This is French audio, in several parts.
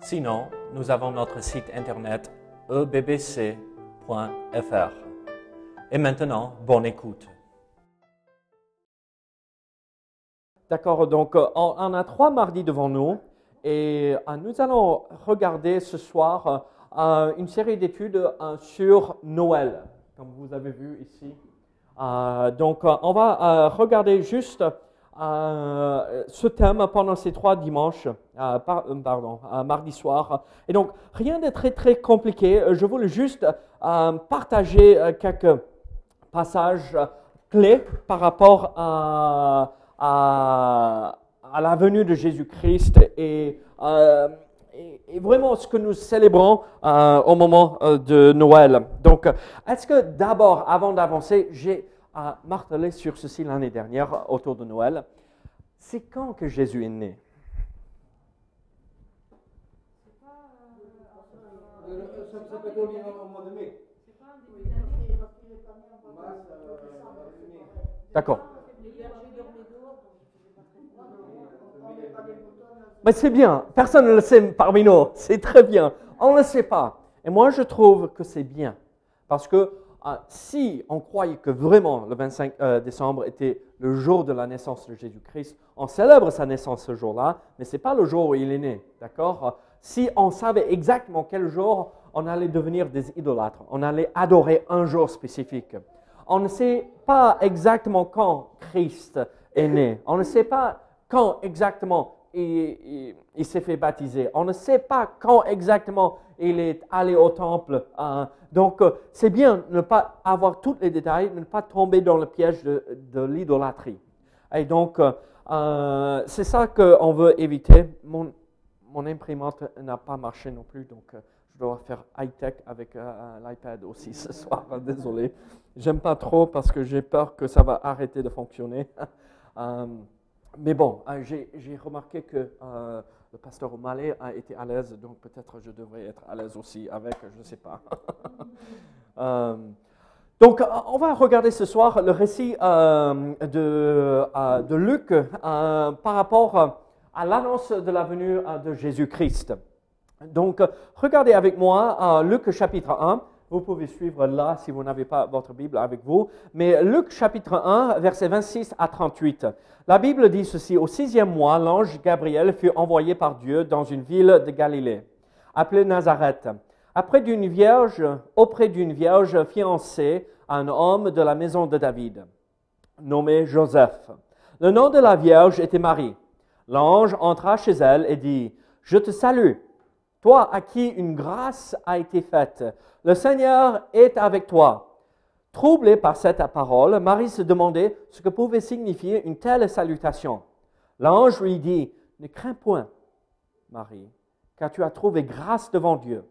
Sinon, nous avons notre site internet ebbc.fr. Et maintenant, bonne écoute. D'accord, donc euh, on, a trois mardis devant nous et euh, nous allons regarder ce soir euh, une série d'études sur Noël, comme vous avez vu ici. Donc on va regarder juste euh, ce thème pendant ces trois dimanches, euh, euh, pardon, mardi soir. Et donc rien de très très compliqué. Je voulais juste partager quelques passages clés par rapport à, la venue de Jésus-Christ et, vraiment ce que nous célébrons au moment de Noël. Donc, est-ce que d'abord, avant d'avancer, j'ai euh, martelé sur ceci l'année dernière autour de Noël. C'est quand que Jésus est né? D'accord. Mais c'est bien. Personne ne le sait parmi nous. C'est très bien. On ne le sait pas. Et moi, je trouve que c'est bien. Parce que euh, si on croyait que vraiment le 25 euh, décembre était le jour de la naissance de Jésus-Christ, on célèbre sa naissance ce jour-là, mais ce n'est pas le jour où il est né. D'accord? Si on savait exactement quel jour, on allait devenir des idolâtres. On allait adorer un jour spécifique. On ne sait pas exactement quand Christ est né. On ne sait pas quand exactement il, il- s'est fait baptiser. On ne sait pas quand exactement il est allé au temple. hein. donc, euh, c'est bien ne pas avoir tous les détails, ne pas tomber dans le piège de, l'idolâtrie. Et donc, euh, euh, c'est ça qu'on veut éviter. Mon, mon imprimante n'a pas marché non plus, donc je dois faire high-tech avec l'iPad aussi ce soir. Désolé. J'aime pas trop parce que j'ai peur que ça va arrêter de fonctionner. mais bon, euh, j'ai remarqué que euh, le pasteur O'Malley a été à l'aise, donc peut-être je devrais être à l'aise aussi avec, je ne sais pas. Euh, donc, on va regarder ce soir le récit de, de Luc par rapport à l'annonce de la venue de Jésus-Christ. Donc, regardez avec moi Luc chapitre 1. Vous pouvez suivre là si vous n'avez pas votre Bible avec vous. Mais Luc chapitre 1, versets 26 à 38. La Bible dit ceci. Au sixième mois, l'ange Gabriel fut envoyé par Dieu dans une ville de Galilée, appelée Nazareth, après d'une vierge, auprès d'une vierge fiancée à un homme de la maison de David, nommé Joseph. Le nom de la vierge était Marie. L'ange entra chez elle et dit, Je te salue, toi à qui une grâce a été faite. Le Seigneur est avec toi. Troublée par cette parole, Marie se demandait ce que pouvait signifier une telle salutation. L'ange lui dit, Ne crains point, Marie, car tu as trouvé grâce devant Dieu.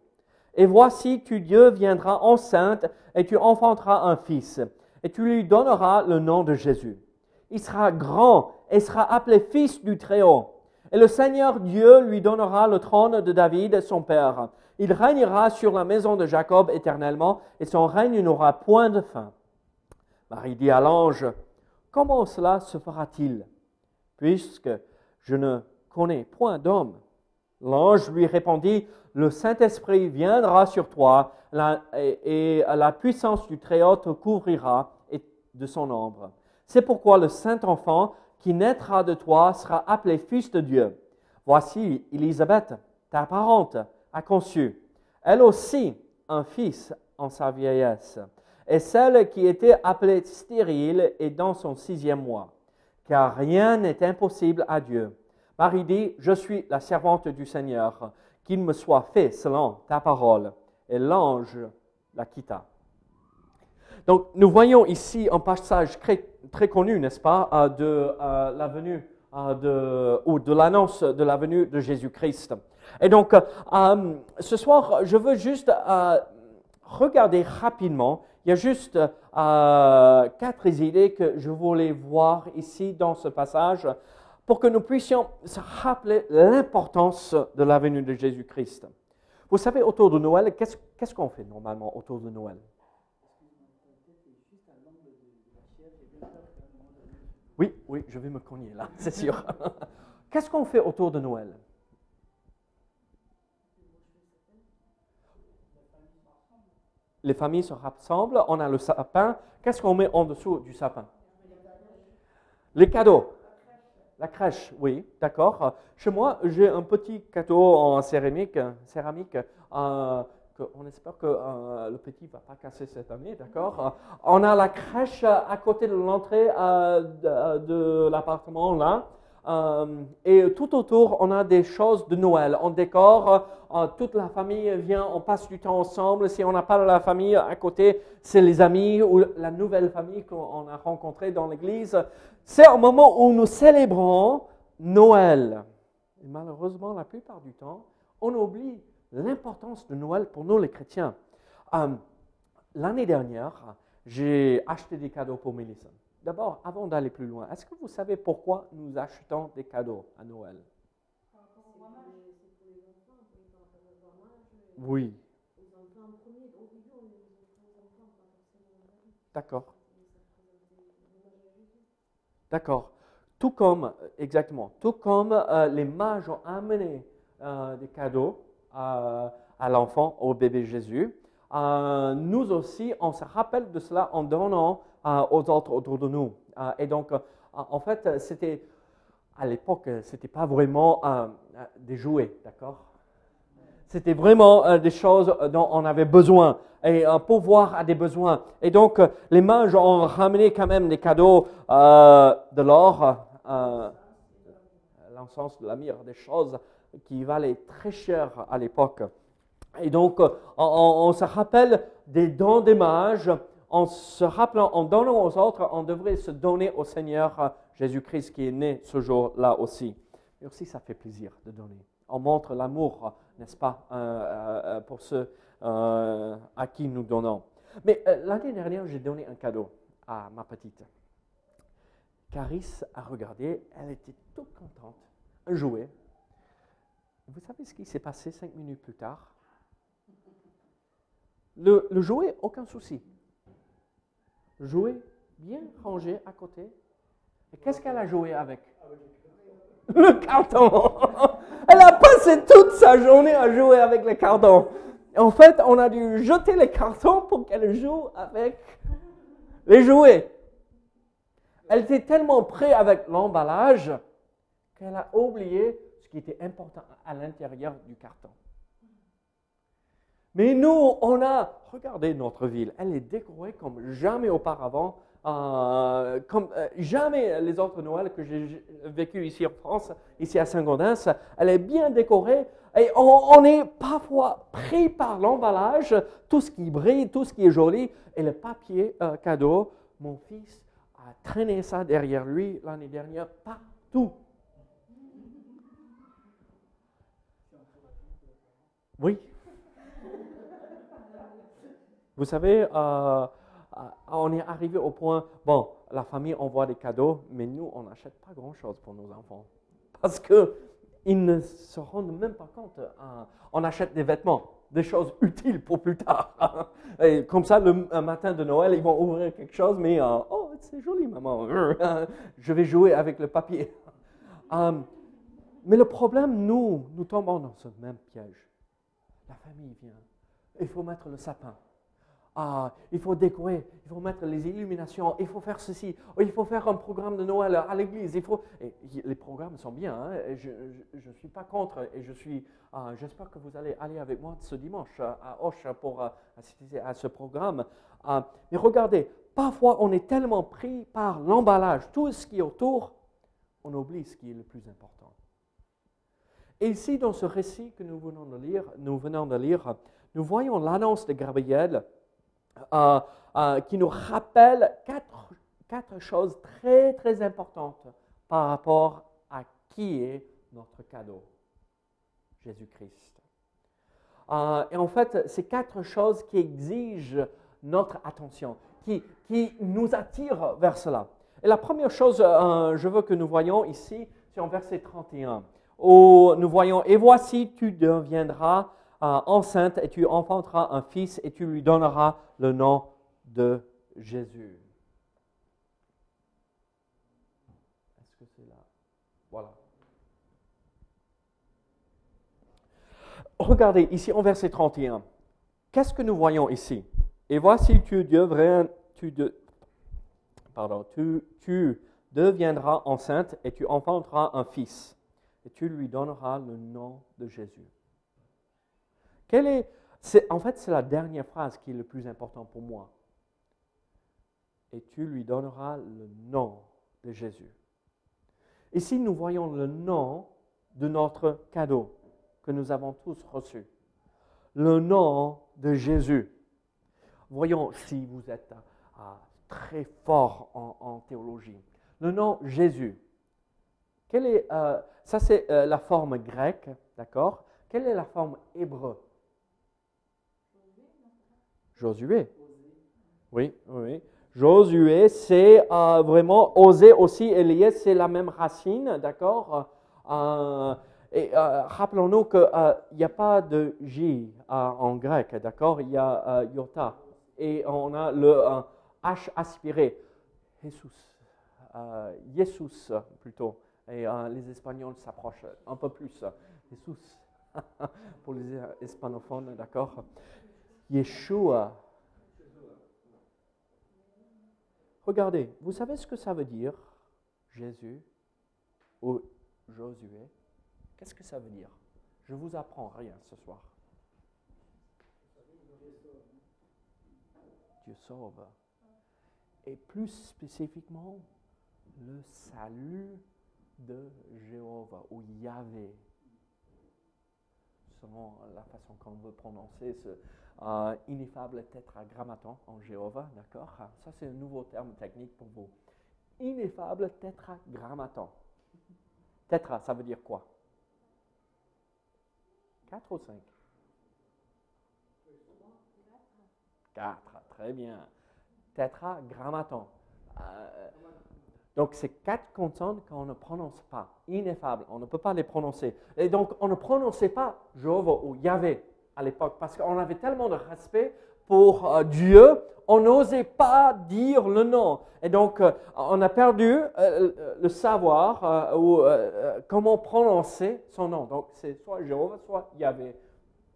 Et voici, tu deviendras enceinte et tu enfanteras un fils, et tu lui donneras le nom de Jésus. Il sera grand et sera appelé fils du Très-Haut. Et le Seigneur Dieu lui donnera le trône de David, son père. Il régnera sur la maison de Jacob éternellement, et son règne n'aura point de fin. Marie dit à l'ange, Comment cela se fera-t-il, puisque je ne connais point d'homme L'ange lui répondit, Le Saint-Esprit viendra sur toi, et, la puissance du Très-Haut te couvrira de son ombre. C'est pourquoi le Saint-Enfant qui naîtra de toi sera appelé Fils de Dieu. Voici, Élisabeth, ta parente, a conçu, elle aussi, un fils en sa vieillesse. Et celle qui était appelée stérile est dans son sixième mois, car rien n'est impossible à Dieu. Marie dit, je suis la servante du Seigneur, qu'il me soit fait selon ta parole. Et l'ange la quitta. Donc, nous voyons ici un passage très, très connu, n'est-ce pas, euh, de euh, la venue euh, de, ou de l'annonce de la venue de Jésus-Christ. Et donc, ce soir, je veux juste regarder rapidement. Il y a juste quatre idées que je voulais voir ici dans ce passage pour que nous puissions se rappeler l'importance de la venue de Jésus-Christ. Vous savez, autour de Noël, qu'est-ce qu'on fait normalement autour de Noël? Oui, oui, je vais me cogner là, c'est sûr. Qu'est-ce qu'on fait autour de Noël? Les familles se rassemblent, on a le sapin. Qu'est-ce qu'on met en dessous du sapin? Les cadeaux. La crèche, oui, d'accord. Chez moi, j'ai un petit cadeau en céramique, euh, que on espère que euh, le petit ne va pas casser cette année, d'accord. On a la crèche à côté de l'entrée euh, de, l'appartement là. Euh, et tout autour, on a des choses de Noël. On décore, euh, toute la famille vient, on passe du temps ensemble. Si on n'a pas la famille à côté, c'est les amis ou la nouvelle famille qu'on a rencontrée dans l'église. C'est un moment où nous célébrons Noël. Et malheureusement, la plupart du temps, on oublie l'importance de Noël pour nous les chrétiens. Euh, L'année dernière, j'ai acheté des cadeaux pour Mélissa. D'abord, avant d'aller plus loin, est-ce que vous savez pourquoi nous achetons des cadeaux à Noël? Oui. D'accord. D'accord. Tout comme, exactement, tout comme euh, les mages ont amené euh, des cadeaux à, à l'enfant, au bébé Jésus, euh, nous aussi, on se rappelle de cela en donnant euh, aux autres autour de nous. Euh, et donc, en fait, c'était, à l'époque, c'était pas vraiment des jouets, d'accord? C'était vraiment des choses dont on avait besoin et un pouvoir a des besoins. Et donc, les mages ont ramené quand même des cadeaux de l'or, l'encens, de la myrrhe, des choses qui valaient très cher à l'époque. Et donc, euh, on, se rappelle des dons des mages. En se rappelant, en donnant aux autres, on devrait se donner au Seigneur euh, Jésus-Christ qui est né ce jour-là aussi. Et aussi, ça fait plaisir de donner. On montre l'amour, n'est-ce pas, euh, euh, euh, pour ceux à qui nous donnons. Mais l'année dernière, j'ai donné un cadeau à ma petite. Caris a regardé, elle était toute contente, un jouet. Vous savez ce qui s'est passé cinq minutes plus tard? Le, jouet, aucun souci. Le jouet, bien rangé à côté. Et qu'est-ce qu'elle a joué avec? Le carton Elle a passé toute sa journée à jouer avec le carton. En fait, on a dû jeter les cartons pour qu'elle joue avec les jouets. Elle était tellement prête avec l'emballage qu'elle a oublié ce qui était important à l'intérieur du carton. Mais nous, on a, regardez notre ville, elle est décorée comme jamais auparavant, euh, comme euh, jamais les autres Noëls que j'ai vécu ici en France, ici à Saint-Gaudens, elle est bien décorée et on, est parfois pris par l'emballage, tout ce qui brille, tout ce qui est joli et le papier euh, cadeau. Mon fils a traîné ça derrière lui l'année dernière partout. Oui. Vous savez, euh, euh, on est arrivé au point, bon, la famille envoie des cadeaux, mais nous, on n'achète pas grand-chose pour nos enfants. Parce qu'ils ne se rendent même pas compte. euh, on achète des vêtements, des choses utiles pour plus tard. Et comme ça, le matin de Noël, ils vont ouvrir quelque chose, mais, oh, c'est joli, maman. Je vais jouer avec le papier. Mais le problème, nous, nous tombons dans ce même piège. La famille vient. Il faut mettre le sapin. Ah, il faut décorer, il faut mettre les illuminations, il faut faire ceci, oh, il faut faire un programme de Noël à l'église. Il faut. et les programmes sont bien. hein, je ne suis pas contre et je suis. ah, J'espère que vous allez aller avec moi ce dimanche à à Auch pour euh, assister à ce programme. Ah, mais regardez, parfois on est tellement pris par l'emballage, tout ce qui est autour, on oublie ce qui est le plus important. Et ici, dans ce récit que nous venons de lire, nous venons de lire, nous voyons l'annonce de Gabriel euh, euh, qui nous rappelle quatre, choses très, très importantes par rapport à qui est notre cadeau. Jésus-Christ. Euh, et en fait, c'est quatre choses qui exigent notre attention, qui, qui nous attirent vers cela. Et la première chose, euh, je veux que nous voyons ici, c'est en verset 31, nous voyons, et voici, tu deviendras euh, enceinte et tu enfanteras un fils et tu lui donneras le nom de Jésus. Est-ce que c'est là? Voilà. Regardez ici en verset 31. Qu'est-ce que nous voyons ici? Et voici, tu, tu deviendras enceinte et tu enfanteras un fils et tu lui donneras le nom de Jésus. Est, en fait, c'est la dernière phrase qui est le plus important pour moi. Et tu lui donneras le nom de Jésus. Ici, nous voyons le nom de notre cadeau que nous avons tous reçu. Le nom de Jésus. Voyons si vous êtes très fort en, théologie. Le nom Jésus. Euh, ça, c'est euh, la forme grecque, d'accord? Quelle est la forme hébreu? Josué. Oui, oui. Josué, c'est euh, vraiment oser aussi. Elias, c'est la même racine, d'accord? Et rappelons-nous qu'il n'y a pas de J en grec, d'accord? Il y a iota. Et on a le H aspiré. Jesus. Jesus, plutôt. Et les Espagnols s'approchent un peu plus. Jesus. Pour les hispanophones, d'accord? Yeshua. Regardez, vous savez ce que ça veut dire, Jésus ou Josué? Qu'est-ce que ça veut dire? Je vous apprends rien ce soir. Dieu sauve. Et plus spécifiquement, le salut de Jéhovah ou Yahvé, selon la façon qu'on veut prononcer ce, euh, ineffable tétragrammaton en Jéhovah, d'accord Ça, c'est un nouveau terme technique pour vous. Ineffable tétragrammaton. Tétra, ça veut dire quoi? Quatre ou cinq? Quatre, très bien. Tétragrammaton. Euh, donc, c'est quatre consonnes qu'on ne prononce pas. Ineffable, on ne peut pas les prononcer. Et donc, on ne prononçait pas Jéhovah ou Yahvé à l'époque parce qu'on avait tellement de respect pour euh, Dieu, on n'osait pas dire le nom. Et donc, euh, on a perdu euh, le savoir ou comment prononcer son nom. Donc, c'est soit Jéhovah, soit Yahvé.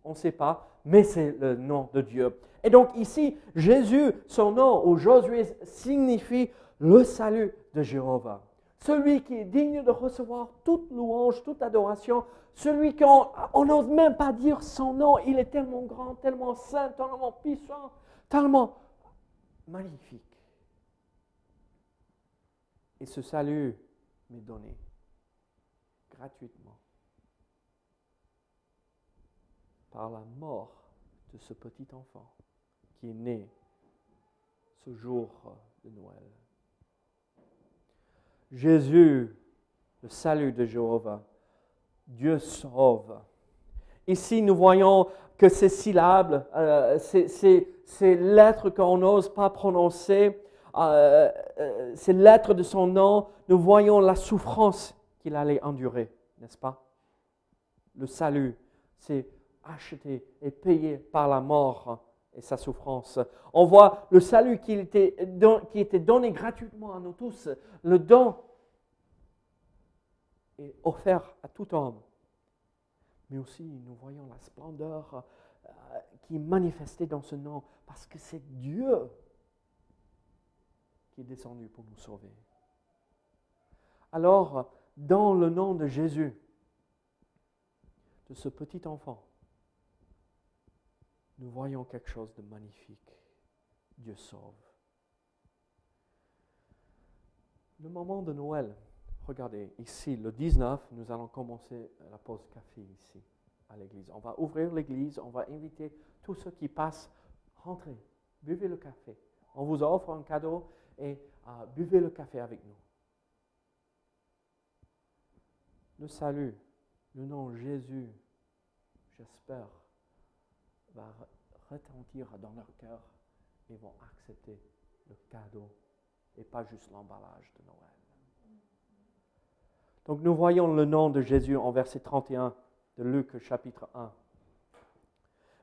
On ne sait pas, mais c'est le nom de Dieu. Et donc, ici, Jésus, son nom, ou Josué, signifie le salut de Jéhovah. Celui qui est digne de recevoir toute louange, toute adoration, celui qu'on n'ose même pas dire son nom, il est tellement grand, tellement saint, tellement puissant, tellement magnifique. Et ce salut m'est donné gratuitement par la mort de ce petit enfant qui est né ce jour de Noël. Jésus, le salut de Jéhovah, Dieu sauve. Ici, nous voyons que ces syllabes, euh, ces, lettres qu'on n'ose pas prononcer, euh, euh, ces lettres de son nom, nous voyons la souffrance qu'il allait endurer, n'est-ce pas? Le salut, c'est acheté et payé par la mort et sa souffrance. On voit le salut qui était, qui était donné gratuitement à nous tous, le don est offert à tout homme. Mais aussi, nous voyons la splendeur euh, qui est manifestée dans ce nom, parce que c'est Dieu qui est descendu pour nous sauver. Alors, dans le nom de Jésus, de ce petit enfant, nous voyons quelque chose de magnifique. Dieu sauve. Le moment de Noël, regardez, ici, le 19, nous allons commencer la pause café ici, à l'église. On va ouvrir l'église, on va inviter tous ceux qui passent, rentrez, buvez le café. On vous offre un cadeau et euh, buvez le café avec nous. Le salut, le nom Jésus j'espère, va re- retentir dans leur cœur et vont accepter le cadeau et pas juste l'emballage de Noël. Donc nous voyons le nom de Jésus en verset 31 de Luc chapitre 1.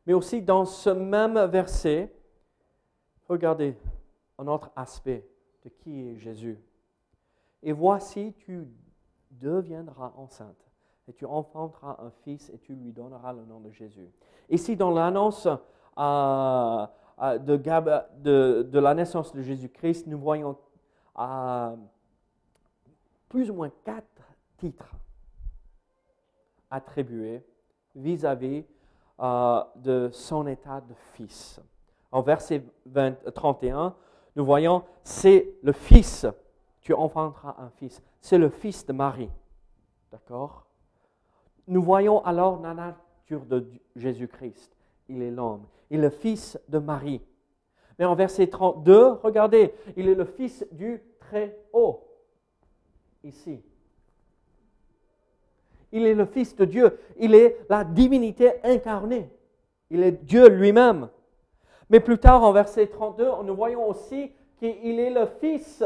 Mais aussi dans ce même verset, regardez un autre aspect de qui est Jésus. Et voici, tu deviendras enceinte et tu enfanteras un fils et tu lui donneras le nom de Jésus. Ici, dans l'annonce euh, euh, de, la naissance de Jésus-Christ, nous voyons euh, plus ou moins quatre titres attribués vis-à-vis de son état de fils. En verset 20 31, nous voyons, c'est le fils, tu enfanteras un fils, c'est le fils de Marie. D'accord? Nous voyons alors la nature de Jésus-Christ. Il est l'homme, il est le fils de Marie. Mais en verset 32, regardez, il est le fils du Très-Haut. Ici. Il est le fils de Dieu. Il est la divinité incarnée. Il est Dieu lui-même. Mais plus tard, en verset 32, nous voyons aussi qu'il est le fils,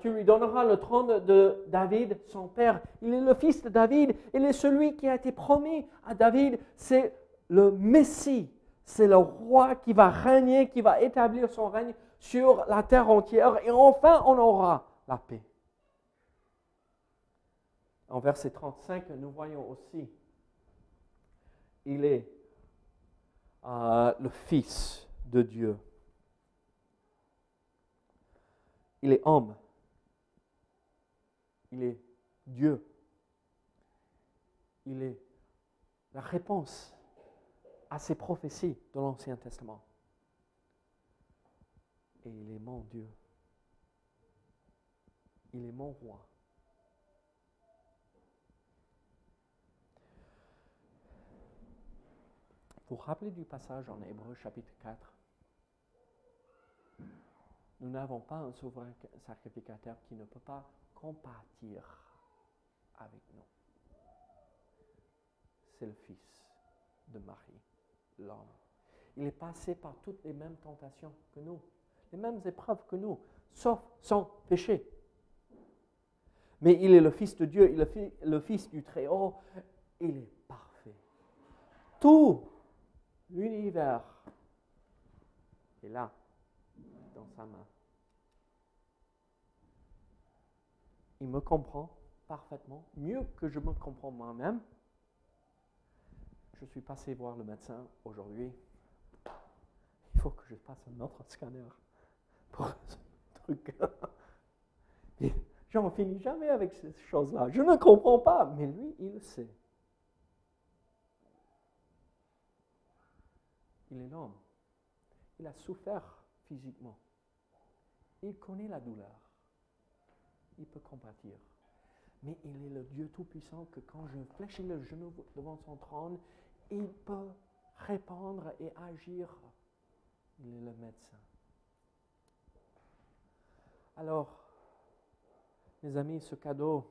tu lui donneras le trône de David, son père. Il est le fils de David. Il est celui qui a été promis à David. C'est le Messie. C'est le roi qui va régner, qui va établir son règne sur la terre entière. Et enfin, on aura la paix. En verset 35, nous voyons aussi, il est euh, le Fils de Dieu. Il est homme. Il est Dieu. Il est la réponse à ces prophéties de l'Ancien Testament. Et il est mon Dieu. Il est mon roi. Vous vous rappelez du passage en Hébreu chapitre 4 Nous n'avons pas un souverain sacrificateur qui ne peut pas compatir avec nous. C'est le Fils de Marie, l'homme. Il est passé par toutes les mêmes tentations que nous, les mêmes épreuves que nous, sauf sans péché. Mais il est le Fils de Dieu, il est le Fils du Très-Haut, il est parfait. Tout l'univers est là, dans sa main. Il me comprend parfaitement, mieux que je me comprends moi-même. Je suis passé voir le médecin aujourd'hui. Il faut que je fasse un autre scanner pour ce truc. J'en finis jamais avec ces choses-là. Je ne comprends pas, mais lui, il sait. Il est l'homme. Il a souffert physiquement. Il connaît la douleur. Il peut compatir. Mais il est le Dieu Tout-Puissant que quand je fléchis le genou devant son trône, il peut répondre et agir. Il est le médecin. Alors, mes amis, ce cadeau,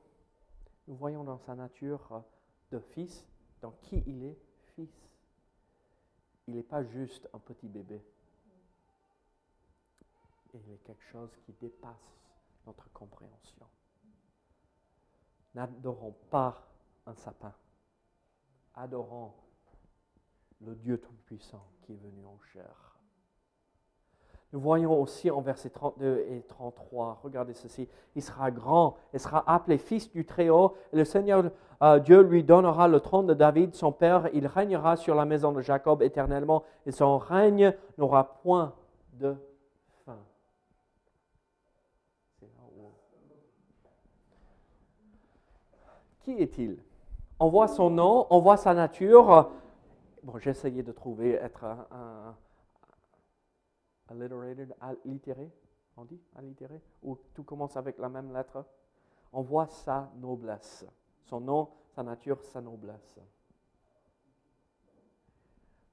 nous voyons dans sa nature de fils, dans qui il est fils. Il n'est pas juste un petit bébé. Il est quelque chose qui dépasse notre compréhension. N'adorons pas un sapin. Adorons le Dieu Tout-Puissant qui est venu en chair. Nous voyons aussi en versets 32 et 33, regardez ceci, il sera grand, il sera appelé fils du Très-Haut, et le Seigneur euh, Dieu lui donnera le trône de David, son père, il régnera sur la maison de Jacob éternellement, et son règne n'aura point de fin. C'est là où- Qui est-il? On voit son nom, on voit sa nature. Bon, j'ai essayé de trouver être un, allitéré, on dit? Allitéré, où tout commence avec la même lettre? On voit sa noblesse. Son nom, sa nature, sa noblesse.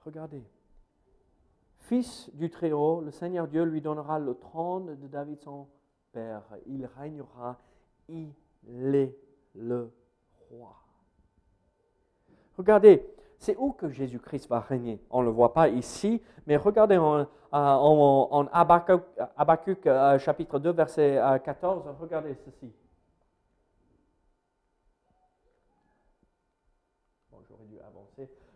Regardez. Fils du Très-Haut, le Seigneur Dieu lui donnera le trône de David son père. Il régnera, il est le Regardez, c'est où que Jésus-Christ va régner? On ne le voit pas ici, mais regardez en, euh, en, euh, chapitre 2, verset euh, 14, regardez ceci.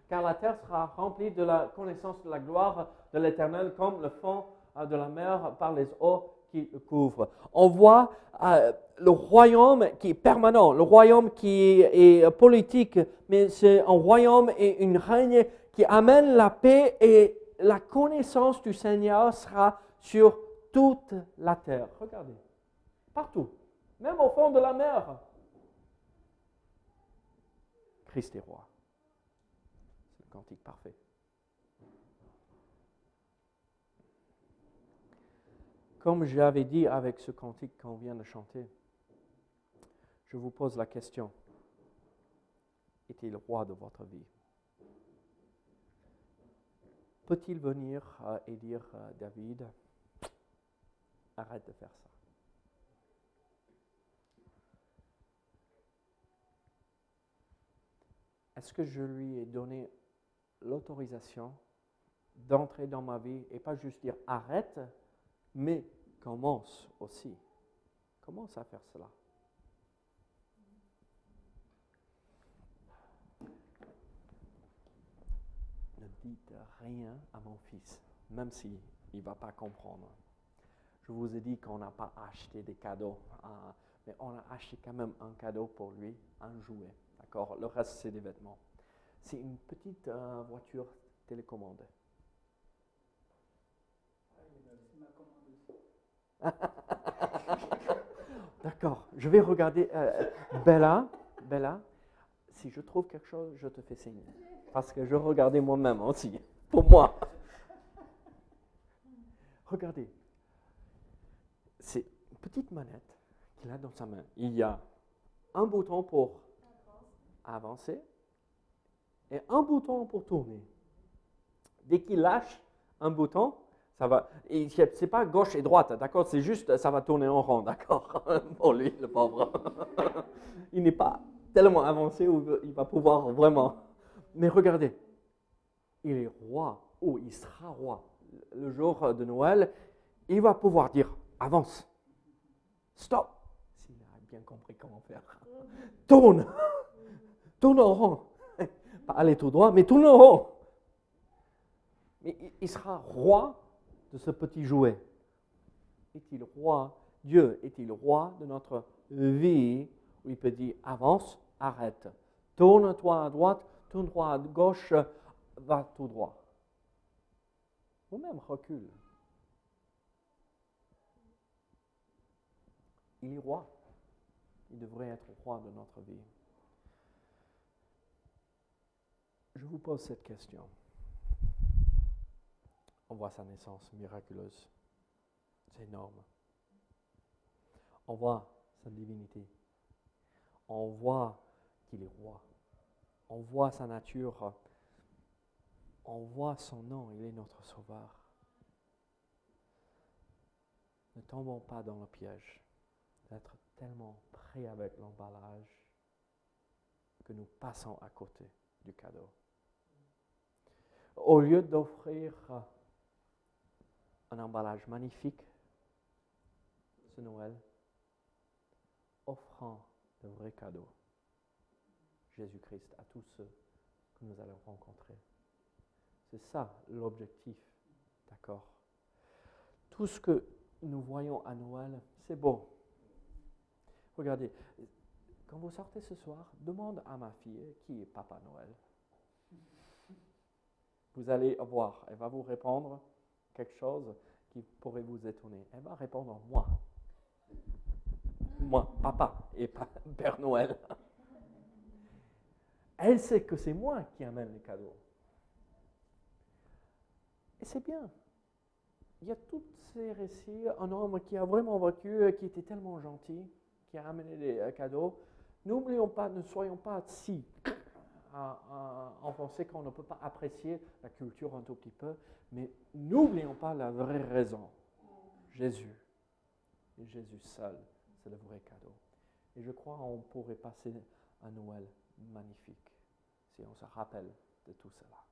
Car la terre sera remplie de la connaissance de la gloire de l'Éternel comme le fond euh, de la mer par les eaux couvrent. On voit euh, le royaume qui est permanent, le royaume qui est politique, mais c'est un royaume et une règne qui amène la paix et la connaissance du Seigneur sera sur toute la terre. Regardez, partout, même au fond de la mer. Christ est roi. C'est le cantique parfait. Comme j'avais dit avec ce cantique qu'on vient de chanter, je vous pose la question. Est-il roi de votre vie? Peut-il venir euh, et dire à David, arrête de faire ça Est-ce que je lui ai donné l'autorisation d'entrer dans ma vie et pas juste dire arrête, commence aussi. Commence à faire cela. Ne dites rien à mon fils, même s'il ne va pas comprendre. Je vous ai dit qu'on n'a pas acheté des cadeaux, euh, mais on a acheté quand même un cadeau pour lui, un jouet. D'accord? Le reste, c'est des vêtements. C'est une petite euh, voiture télécommandée. D'accord. Je vais regarder. euh, Bella, Bella, si je trouve quelque chose, je te fais signe. Parce que je regardais moi-même aussi. Pour moi. Regardez. C'est une petite manette qu'il a dans sa main. Il y a un bouton pour avancer et un bouton pour tourner. Dès qu'il lâche un bouton, ça va. C'est pas gauche et droite, d'accord? C'est juste, ça va tourner en rond, d'accord? Pour lui, le pauvre. il n'est pas tellement avancé où il va pouvoir vraiment. Mais regardez, il est roi, ou il sera roi. Le jour de Noël, il va pouvoir dire avance, stop, s'il a bien compris comment faire. Tourne, tourne en rond. Pas aller tout droit, mais tourne en rond. Mais il sera roi de ce petit jouet. Est-il roi? Dieu est-il roi de notre vie? Où il peut dire avance, arrête, tourne-toi à droite, tourne-toi à gauche, va tout droit. Ou même recule. Il est roi. Il devrait être roi de notre vie. Je vous pose cette question. On voit sa naissance miraculeuse. C'est énorme. On voit sa divinité. On voit qu'il est roi. On voit sa nature. On voit son nom. Il est notre sauveur. Ne tombons pas dans le piège d'être tellement prêt avec l'emballage que nous passons à côté du cadeau. Au lieu d'offrir un emballage magnifique ce Noël, offrant de vrais cadeaux, Jésus-Christ, à tous ceux que nous allons rencontrer. C'est ça l'objectif, d'accord? Tout ce que nous voyons à Noël, c'est beau. Regardez, quand vous sortez ce soir, demande à ma fille qui est Papa Noël. Vous allez voir, elle va vous répondre quelque chose qui pourrait vous étonner. Elle va répondre moi. Moi, papa et pas Père Noël. Elle sait que c'est moi qui amène les cadeaux. Et c'est bien. Il y a tous ces récits, un homme qui a vraiment vécu, qui était tellement gentil, qui a amené des euh, cadeaux. N'oublions pas, ne soyons pas si à, à enfoncer qu'on ne peut pas apprécier la culture un tout petit peu, mais n'oublions pas la vraie raison. Jésus. Et Jésus seul, c'est le vrai cadeau. Et je crois qu'on pourrait passer un Noël magnifique si on se rappelle de tout cela.